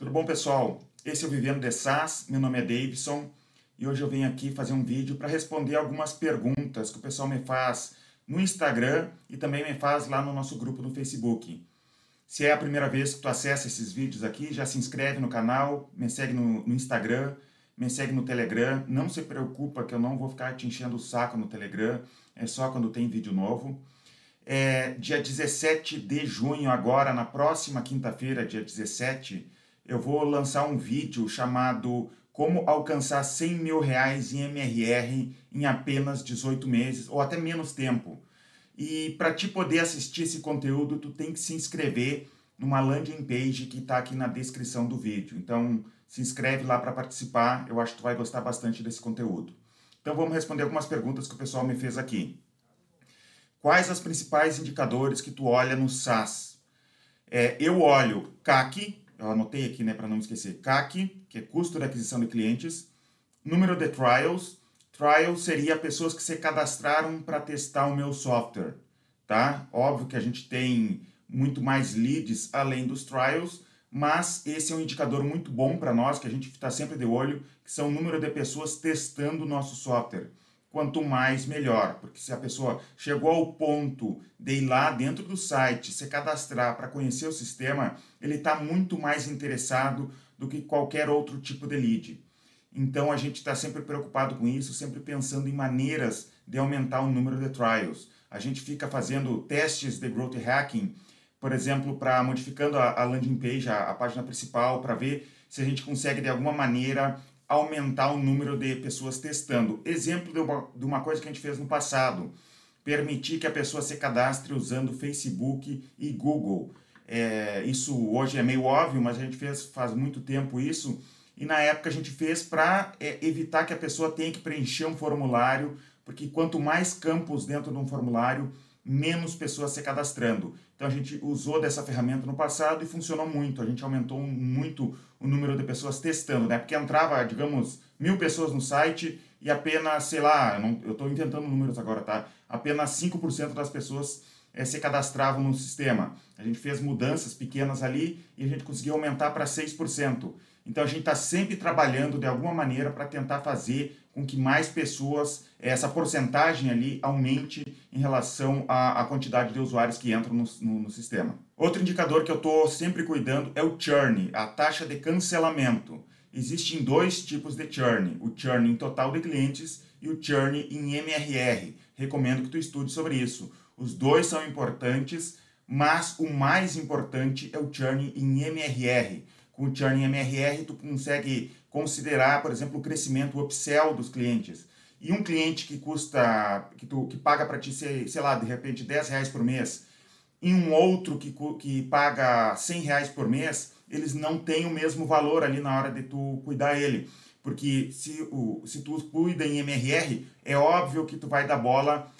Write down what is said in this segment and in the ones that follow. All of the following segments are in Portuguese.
Tudo bom, pessoal? Esse é o Vivendo de SaaS, meu nome é Davidson e hoje eu venho aqui fazer um vídeo para responder algumas perguntas que o pessoal me faz no Instagram e também me faz lá no nosso grupo no Facebook. Se é a primeira vez que tu acessa esses vídeos aqui, já se inscreve no canal, me segue no, no Instagram, me segue no Telegram. Não se preocupa que eu não vou ficar te enchendo o saco no Telegram, é só quando tem vídeo novo. É, dia 17 de junho, agora, na próxima quinta-feira, dia 17, eu vou lançar um vídeo chamado Como Alcançar 100 mil reais em MRR em apenas 18 meses, ou até menos tempo. E para te poder assistir esse conteúdo, tu tem que se inscrever numa landing page que está aqui na descrição do vídeo. Então, se inscreve lá para participar, eu acho que tu vai gostar bastante desse conteúdo. Então, vamos responder algumas perguntas que o pessoal me fez aqui. Quais os principais indicadores que tu olha no SaaS? É, eu olho CAC, eu anotei aqui né, para não esquecer, CAC, que é custo de aquisição de clientes, número de trials, trials seria pessoas que se cadastraram para testar o meu software, tá? Óbvio que a gente tem muito mais leads além dos trials, mas esse é um indicador muito bom para nós, que a gente está sempre de olho, que são o número de pessoas testando o nosso software quanto mais melhor, porque se a pessoa chegou ao ponto de ir lá dentro do site, se cadastrar para conhecer o sistema, ele está muito mais interessado do que qualquer outro tipo de lead. Então a gente está sempre preocupado com isso, sempre pensando em maneiras de aumentar o número de trials. A gente fica fazendo testes de growth hacking, por exemplo, para modificando a, landing page, a, a página principal, para ver se a gente consegue de alguma maneira aumentar o número de pessoas testando. Exemplo de uma, coisa que a gente fez no passado, permitir que a pessoa se cadastre usando Facebook e Google. É, isso hoje é meio óbvio, mas a gente fez faz muito tempo isso, e na época a gente fez para é, evitar que a pessoa tenha que preencher um formulário, porque quanto mais campos dentro de um formulário, menos pessoas se cadastrando. Então a gente usou dessa ferramenta no passado e funcionou muito. A gente aumentou muito o número de pessoas testando, né? Porque entrava, digamos, mil pessoas no site e apenas, sei lá, eu estou inventando números agora, tá? Apenas 5% das pessoas é, se cadastravam no sistema. A gente fez mudanças pequenas ali e a gente conseguiu aumentar para 6%. Então a gente está sempre trabalhando de alguma maneira para tentar fazer com que mais pessoas, essa porcentagem ali aumente em relação à, à quantidade de usuários que entram no, no, no sistema. Outro indicador que eu estou sempre cuidando é o churn, a taxa de cancelamento. Existem dois tipos de churn, o churn em total de clientes e o churn em MRR. Recomendo que tu estude sobre isso. Os dois são importantes, mas o mais importante é o churn em MRR com o churn MRR, tu consegue considerar, por exemplo, o crescimento, o upsell dos clientes. E um cliente que custa, que, tu, que paga para ti, sei, sei lá, de repente 10 reais por mês, e um outro que, que paga 100 reais por mês, eles não têm o mesmo valor ali na hora de tu cuidar ele. Porque se, o, se tu cuida em MRR, é óbvio que tu vai dar bola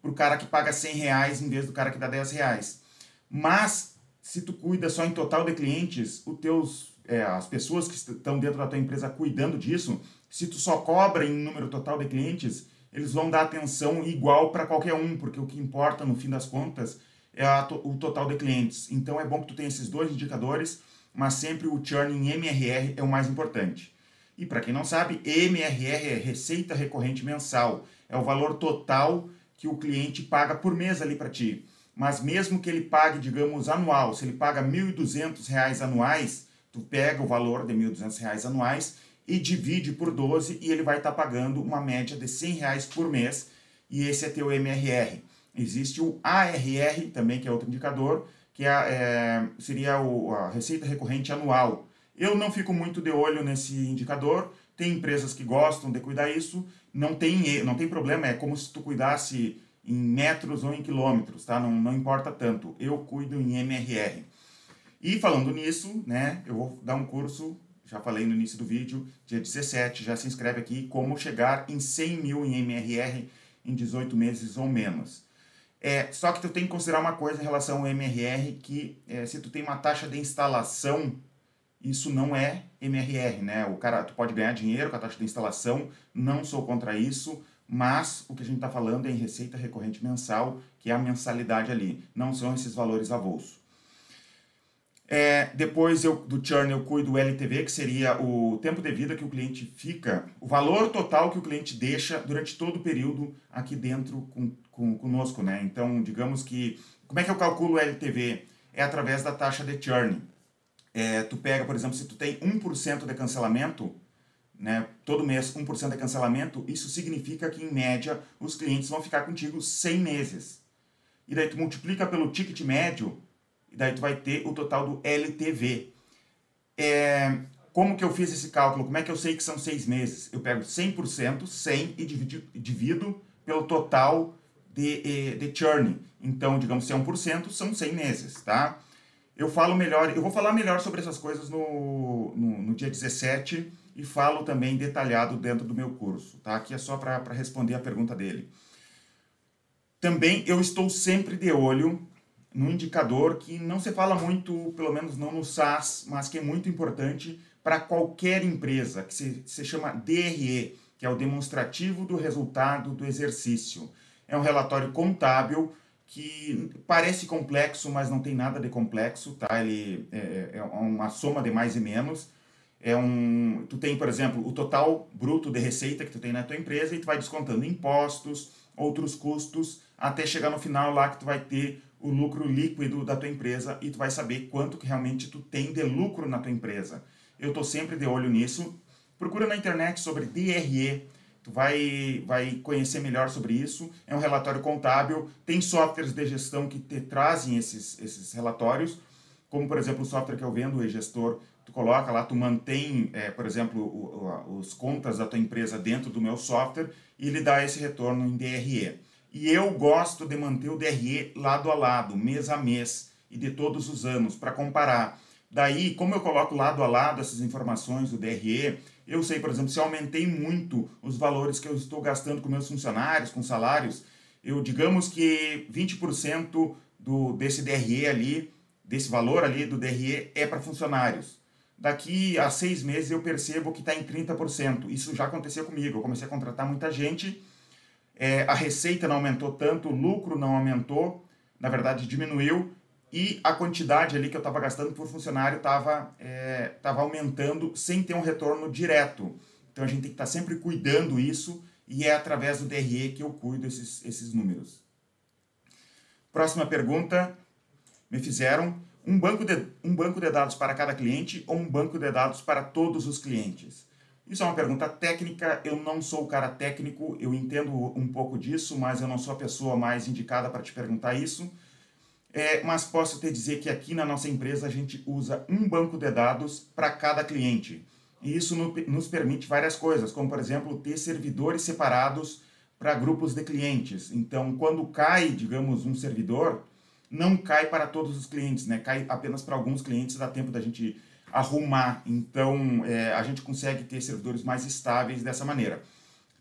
pro cara que paga 100 reais em vez do cara que dá 10 reais. Mas se tu cuida só em total de clientes, os teus, é, as pessoas que estão dentro da tua empresa cuidando disso, se tu só cobra em número total de clientes, eles vão dar atenção igual para qualquer um, porque o que importa no fim das contas é a, o total de clientes. Então é bom que tu tenha esses dois indicadores, mas sempre o churn em MRR é o mais importante. E para quem não sabe, MRR é receita recorrente mensal, é o valor total que o cliente paga por mês ali para ti mas mesmo que ele pague, digamos, anual, se ele paga R$ 1.200 anuais, tu pega o valor de R$ 1.200 anuais e divide por 12 e ele vai estar tá pagando uma média de 100 reais por mês e esse é teu MRR. Existe o ARR também, que é outro indicador, que é, é, seria o, a receita recorrente anual. Eu não fico muito de olho nesse indicador, tem empresas que gostam de cuidar isso, não tem, não tem problema, é como se tu cuidasse em metros ou em quilômetros, tá? Não, não importa tanto. Eu cuido em MRR. E falando nisso, né, eu vou dar um curso, já falei no início do vídeo, dia 17, já se inscreve aqui, como chegar em 100 mil em MRR em 18 meses ou menos. É, só que tu tem que considerar uma coisa em relação ao MRR, que é, se tu tem uma taxa de instalação, isso não é MRR, né? O cara, tu pode ganhar dinheiro com a taxa de instalação, não sou contra isso, mas o que a gente está falando é em receita recorrente mensal, que é a mensalidade ali, não são esses valores avulsos. É, depois eu, do churn eu cuido do LTV, que seria o tempo de vida que o cliente fica, o valor total que o cliente deixa durante todo o período aqui dentro com, com, conosco, né? Então, digamos que, como é que eu calculo o LTV? É através da taxa de churn. É, tu pega, por exemplo, se tu tem 1% de cancelamento, né, todo mês 1% de cancelamento, isso significa que, em média, os clientes vão ficar contigo 100 meses. E daí tu multiplica pelo ticket médio, e daí tu vai ter o total do LTV. É, como que eu fiz esse cálculo? Como é que eu sei que são seis meses? Eu pego 100%, 100 e divido, divido pelo total de, de churn. Então, digamos, se é 1%, são 100 meses, tá? Eu falo melhor, eu vou falar melhor sobre essas coisas no, no, no dia 17 e falo também detalhado dentro do meu curso, tá? Aqui é só para responder a pergunta dele. Também eu estou sempre de olho num indicador que não se fala muito, pelo menos não no SaaS, mas que é muito importante para qualquer empresa, que se, se chama DRE, que é o demonstrativo do resultado do exercício. É um relatório contábil que parece complexo, mas não tem nada de complexo, tá? Ele é, é uma soma de mais e menos. É um, tu tem, por exemplo, o total bruto de receita que tu tem na tua empresa e tu vai descontando impostos, outros custos, até chegar no final lá que tu vai ter o lucro líquido da tua empresa e tu vai saber quanto que realmente tu tem de lucro na tua empresa. Eu estou sempre de olho nisso. Procura na internet sobre DRE, tu vai, vai conhecer melhor sobre isso. É um relatório contábil, tem softwares de gestão que te trazem esses, esses relatórios, como por exemplo o software que eu vendo, o e-gestor, tu coloca lá, tu mantém, é, por exemplo, o, o, os contas da tua empresa dentro do meu software e ele dá esse retorno em DRE. E eu gosto de manter o DRE lado a lado, mês a mês e de todos os anos para comparar. Daí, como eu coloco lado a lado essas informações do DRE, eu sei, por exemplo, se eu aumentei muito os valores que eu estou gastando com meus funcionários, com salários, eu digamos que 20% do, desse DRE ali, desse valor ali do DRE é para funcionários. Daqui a seis meses eu percebo que está em 30%. Isso já aconteceu comigo. Eu comecei a contratar muita gente é, a receita não aumentou tanto, o lucro não aumentou, na verdade diminuiu, e a quantidade ali que eu estava gastando por funcionário estava é, tava aumentando sem ter um retorno direto. Então a gente tem que estar tá sempre cuidando isso e é através do DRE que eu cuido esses, esses números. Próxima pergunta me fizeram um banco, de, um banco de dados para cada cliente ou um banco de dados para todos os clientes? Isso é uma pergunta técnica, eu não sou o cara técnico, eu entendo um pouco disso, mas eu não sou a pessoa mais indicada para te perguntar isso. É, mas posso te dizer que aqui na nossa empresa a gente usa um banco de dados para cada cliente. E isso no, nos permite várias coisas, como por exemplo ter servidores separados para grupos de clientes. Então, quando cai, digamos, um servidor, não cai para todos os clientes, né? cai apenas para alguns clientes, dá tempo da gente arrumar. Então, é, a gente consegue ter servidores mais estáveis dessa maneira.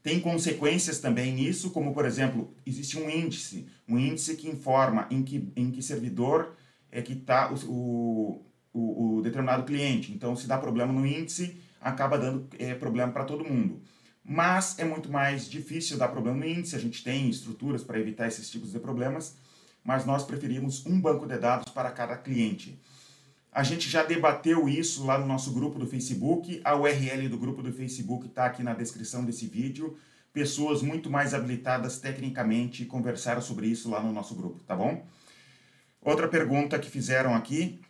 Tem consequências também nisso, como, por exemplo, existe um índice, um índice que informa em que, em que servidor é que está o, o, o, determinado cliente. Então, se dá problema no índice, acaba dando é, problema para todo mundo. Mas é muito mais difícil dar problema no índice, a gente tem estruturas para evitar esses tipos de problemas, mas nós preferimos um banco de dados para cada cliente. A gente já debateu isso lá no nosso grupo do Facebook. A URL do grupo do Facebook está aqui na descrição desse vídeo. Pessoas muito mais habilitadas tecnicamente conversaram sobre isso lá no nosso grupo, tá bom? Outra pergunta que fizeram aqui.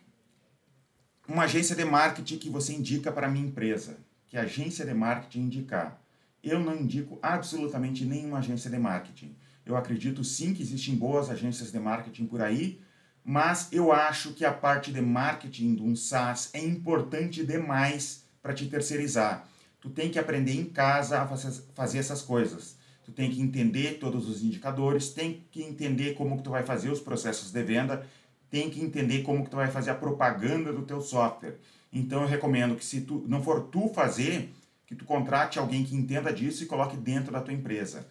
Uma agência de marketing que você indica para minha empresa. Que agência de marketing indicar? Eu não indico absolutamente nenhuma agência de marketing. Eu acredito sim que existem boas agências de marketing por aí, mas eu acho que a parte de marketing de um SaaS é importante demais para te terceirizar. Tu tem que aprender em casa a fazer essas coisas. Tu tem que entender todos os indicadores, tem que entender como que tu vai fazer os processos de venda, tem que entender como que tu vai fazer a propaganda do teu software. Então eu recomendo que se tu não for tu fazer, que tu contrate alguém que entenda disso e coloque dentro da tua empresa.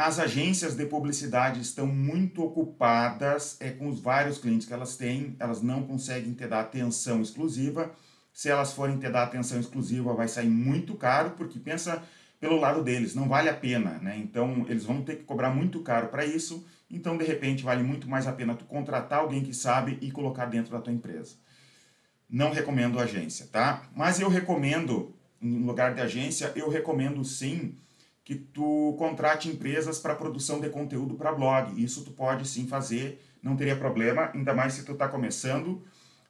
As agências de publicidade estão muito ocupadas é, com os vários clientes que elas têm, elas não conseguem ter da atenção exclusiva. Se elas forem ter da atenção exclusiva, vai sair muito caro, porque pensa pelo lado deles, não vale a pena, né? Então, eles vão ter que cobrar muito caro para isso. Então, de repente, vale muito mais a pena tu contratar alguém que sabe e colocar dentro da tua empresa. não recomendo agência, tá? Mas eu recomendo, em lugar de agência, eu recomendo sim que tu contrate empresas para produção de conteúdo para blog. Isso tu pode sim fazer, não teria problema, ainda mais se tu está começando.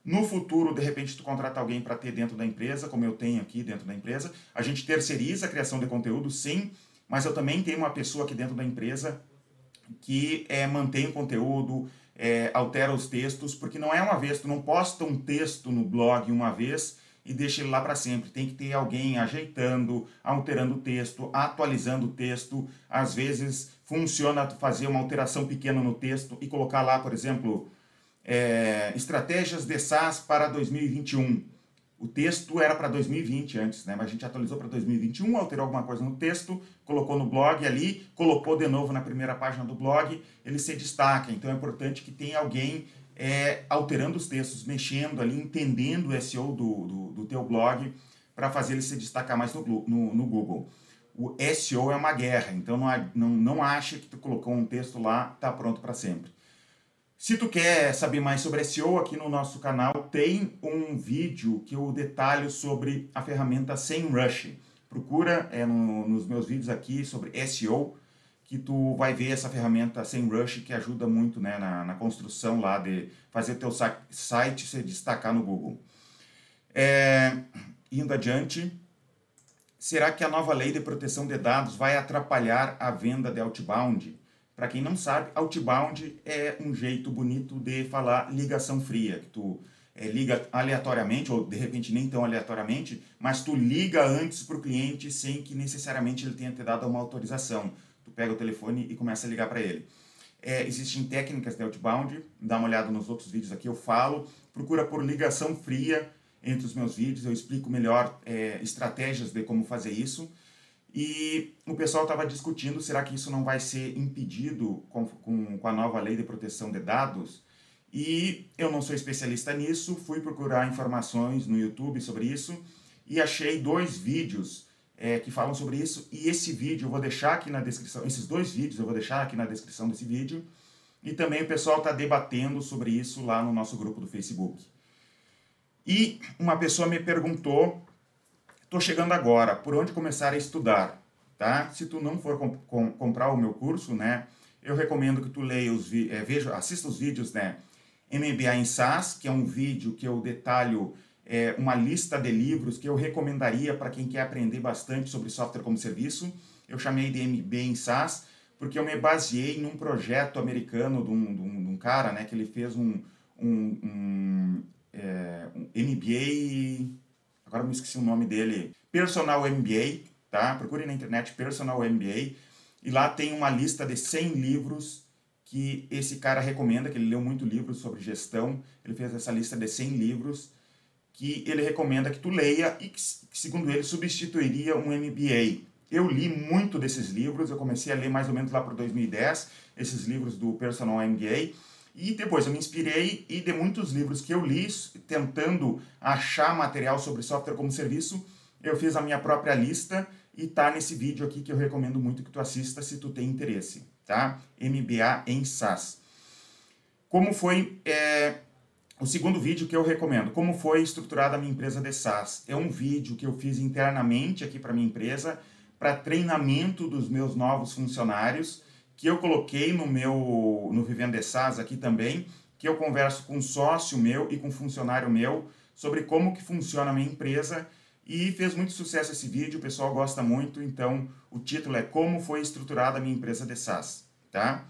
No futuro, de repente, tu contrata alguém para ter dentro da empresa, como eu tenho aqui dentro da empresa. A gente terceiriza a criação de conteúdo, sim, mas eu também tenho uma pessoa aqui dentro da empresa que é, mantém o conteúdo, é, altera os textos, porque não é uma vez, tu não posta um texto no blog uma vez e deixa ele lá para sempre. Tem que ter alguém ajeitando, alterando o texto, atualizando o texto. Às vezes funciona fazer uma alteração pequena no texto e colocar lá, por exemplo, é, estratégias de SaaS para 2021. O texto era para 2020 antes, né? mas a gente atualizou para 2021, alterou alguma coisa no texto, colocou no blog ali, colocou de novo na primeira página do blog, ele se destaca. Então é importante que tenha alguém é, alterando os textos, mexendo ali, entendendo o SEO do, do, do teu blog para fazer ele se destacar mais no, no, no, Google. O SEO é uma guerra, então não, não, não acha que tu colocou um texto lá, tá pronto para sempre. Se tu quer saber mais sobre SEO, aqui no nosso canal tem um vídeo que eu detalho sobre a ferramenta SEMrush. Procura é, no, nos meus vídeos aqui sobre SEO, que tu vai ver essa ferramenta SEMrush que ajuda muito né, na, na construção lá de fazer teu site se destacar no Google. É, indo adiante, será que a nova lei de proteção de dados vai atrapalhar a venda de outbound? Para quem não sabe, outbound é um jeito bonito de falar ligação fria, que tu é, liga aleatoriamente, ou de repente nem tão aleatoriamente, mas tu liga antes para o cliente sem que necessariamente ele tenha te dado uma autorização. Tu pega o telefone e começa a ligar para ele. É, existem técnicas de outbound, dá uma olhada nos outros vídeos aqui, eu falo. Procura por ligação fria entre os meus vídeos, eu explico melhor é, estratégias de como fazer isso. E o pessoal estava discutindo, será que isso não vai ser impedido com, com, com, a nova lei de proteção de dados? E eu não sou especialista nisso, fui procurar informações no YouTube sobre isso e achei dois vídeos é, que falam sobre isso. E esse vídeo eu vou deixar aqui na descrição, esses dois vídeos eu vou deixar aqui na descrição desse vídeo. E também o pessoal está debatendo sobre isso lá no nosso grupo do Facebook. E uma pessoa me perguntou Estou chegando agora, por onde começar a estudar, tá? Se tu não for comp com, comprar o meu curso, né, eu recomendo que tu leia os é, veja, assista os vídeos, né, MBA em SaaS, que é um vídeo que eu detalho é, uma lista de livros que eu recomendaria para quem quer aprender bastante sobre software como serviço. Eu chamei de MBA em SaaS porque eu me baseei num projeto americano de um, de um, de um cara, né, que ele fez um, um, é, MBA agora me esqueci o nome dele, Personal MBA, tá? Procure na internet Personal MBA e lá tem uma lista de 100 livros que esse cara recomenda, que ele leu muito livros sobre gestão, ele fez essa lista de 100 livros que ele recomenda que tu leia e que, segundo ele, substituiria um MBA. Eu li muito desses livros, eu comecei a ler mais ou menos lá para 2010, esses livros do Personal MBA, e depois eu me inspirei e de muitos livros que eu li, tentando achar material sobre software como serviço, eu fiz a minha própria lista e tá nesse vídeo aqui que eu recomendo muito que tu assista se tu tem interesse, tá? MBA em SaaS. Como foi é, o segundo vídeo que eu recomendo? Como foi estruturada a minha empresa de SaaS? É um vídeo que eu fiz internamente aqui para minha empresa para treinamento dos meus novos funcionários que eu coloquei no meu no Vivendo SaaS aqui também, que eu converso com um sócio meu e com um funcionário meu sobre como que funciona a minha empresa e fez muito sucesso esse vídeo, o pessoal gosta muito, então o título é Como foi estruturada a minha empresa de SaaS, tá?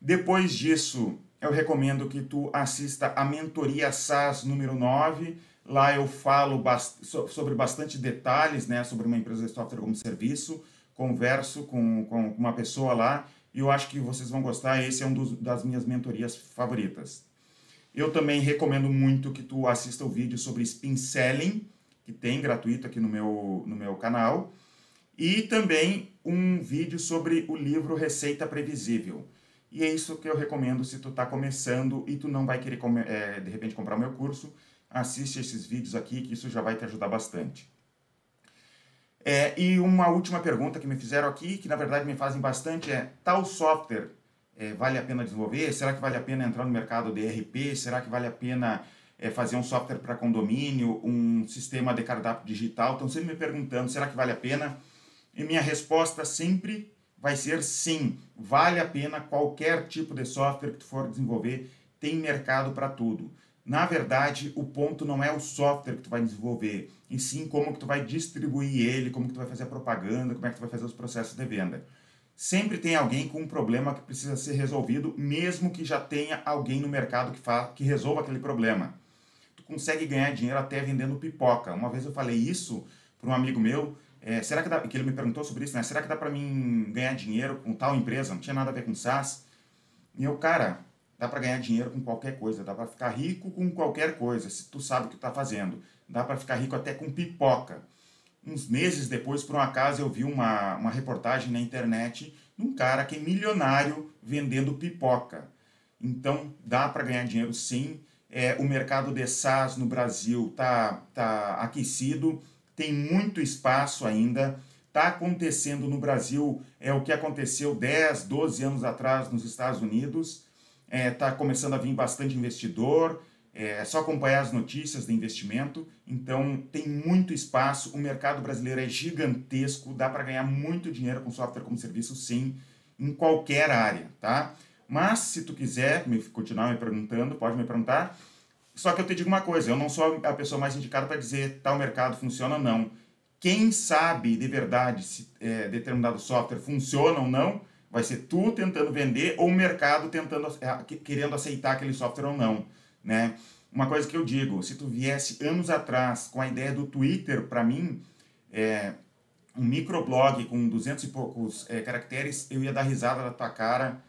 Depois disso, eu recomendo que tu assista a mentoria SaaS número 9, lá eu falo bast sobre bastante detalhes, né, sobre uma empresa de software como serviço, converso com, com uma pessoa lá e eu acho que vocês vão gostar. Esse é um dos, das minhas mentorias favoritas. Eu também recomendo muito que tu assista o vídeo sobre spin selling, que tem gratuito aqui no meu, no meu canal, e também um vídeo sobre o livro Receita Previsível. E é isso que eu recomendo se tu está começando e tu não vai querer, é, de repente, comprar o meu curso, assiste esses vídeos aqui que isso já vai te ajudar bastante. É, e uma última pergunta que me fizeram aqui, que na verdade me fazem bastante, é: tal software é, vale a pena desenvolver? Será que vale a pena entrar no mercado de RP? Será que vale a pena é, fazer um software para condomínio, um sistema de cardápio digital, estão sempre me perguntando, será que vale a pena? E minha resposta sempre vai ser sim, vale a pena qualquer tipo de software que tu for desenvolver, tem mercado para tudo. Na verdade, o ponto não é o software que tu vai desenvolver, e sim como que tu vai distribuir ele, como que tu vai fazer a propaganda, como é que tu vai fazer os processos de venda. Sempre tem alguém com um problema que precisa ser resolvido, mesmo que já tenha alguém no mercado que, fa que resolva aquele problema. Tu consegue ganhar dinheiro até vendendo pipoca. Uma vez eu falei isso para um amigo meu, é, será que, dá, que ele me perguntou sobre isso, né? Será que dá para mim ganhar dinheiro com tal empresa? Não tinha nada a ver com SaaS. E eu, cara, dá para ganhar dinheiro com qualquer coisa, dá para ficar rico com qualquer coisa, se tu sabe o que está fazendo. Dá para ficar rico até com pipoca uns meses depois, por um acaso, eu vi uma, uma reportagem na internet de um cara que é milionário vendendo pipoca. Então, dá para ganhar dinheiro sim. É, o mercado de SaaS no Brasil está tá aquecido, tem muito espaço ainda. Está acontecendo no Brasil é o que aconteceu 10, 12 anos atrás nos Estados Unidos. Está é, tá começando a vir bastante investidor, é só acompanhar as notícias de investimento. Então, tem muito espaço. O mercado brasileiro é gigantesco. Dá para ganhar muito dinheiro com software como serviço, sim, em qualquer área, tá? Mas, se tu quiser me, continuar me perguntando, pode me perguntar. Só que eu te digo uma coisa: eu não sou a pessoa mais indicada para dizer tal mercado funciona ou não. Quem sabe de verdade se é, determinado software funciona ou não, vai ser tu tentando vender ou o mercado tentando, é, querendo aceitar aquele software ou não né? Uma coisa que eu digo, se tu viesse anos atrás com a ideia do Twitter, para mim, é, um microblog com 200 e poucos é, caracteres, eu ia dar risada da tua cara,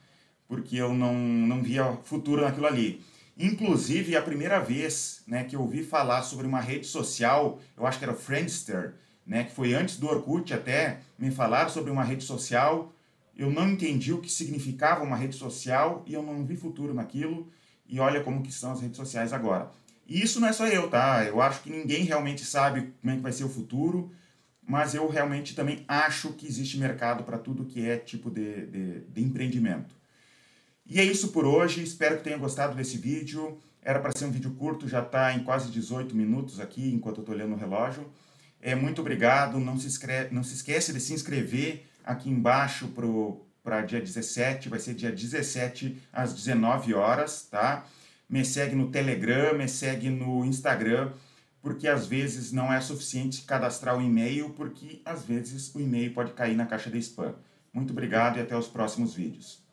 porque eu não, não via futuro naquilo ali. Inclusive, a primeira vez né, que eu ouvi falar sobre uma rede social, eu acho que era o Friendster, né, que foi antes do Orkut até, me falaram sobre uma rede social, eu não entendi o que significava uma rede social e eu não vi futuro naquilo e olha como que são as redes sociais agora. E isso não é só eu, tá? Eu acho que ninguém realmente sabe como é que vai ser o futuro, mas eu realmente também acho que existe mercado para tudo que é tipo de, de, de, empreendimento. E é isso por hoje, espero que tenham gostado desse vídeo. Era para ser um vídeo curto, já está em quase 18 minutos aqui, enquanto eu estou olhando o relógio. É, muito obrigado, não se, inscreve, não se esquece de se inscrever aqui embaixo para dia 17, vai ser dia 17 às 19 horas, tá? Me segue no Telegram, me segue no Instagram, porque às vezes não é suficiente cadastrar o e-mail, porque às vezes o e-mail pode cair na caixa de spam. Muito obrigado e até os próximos vídeos.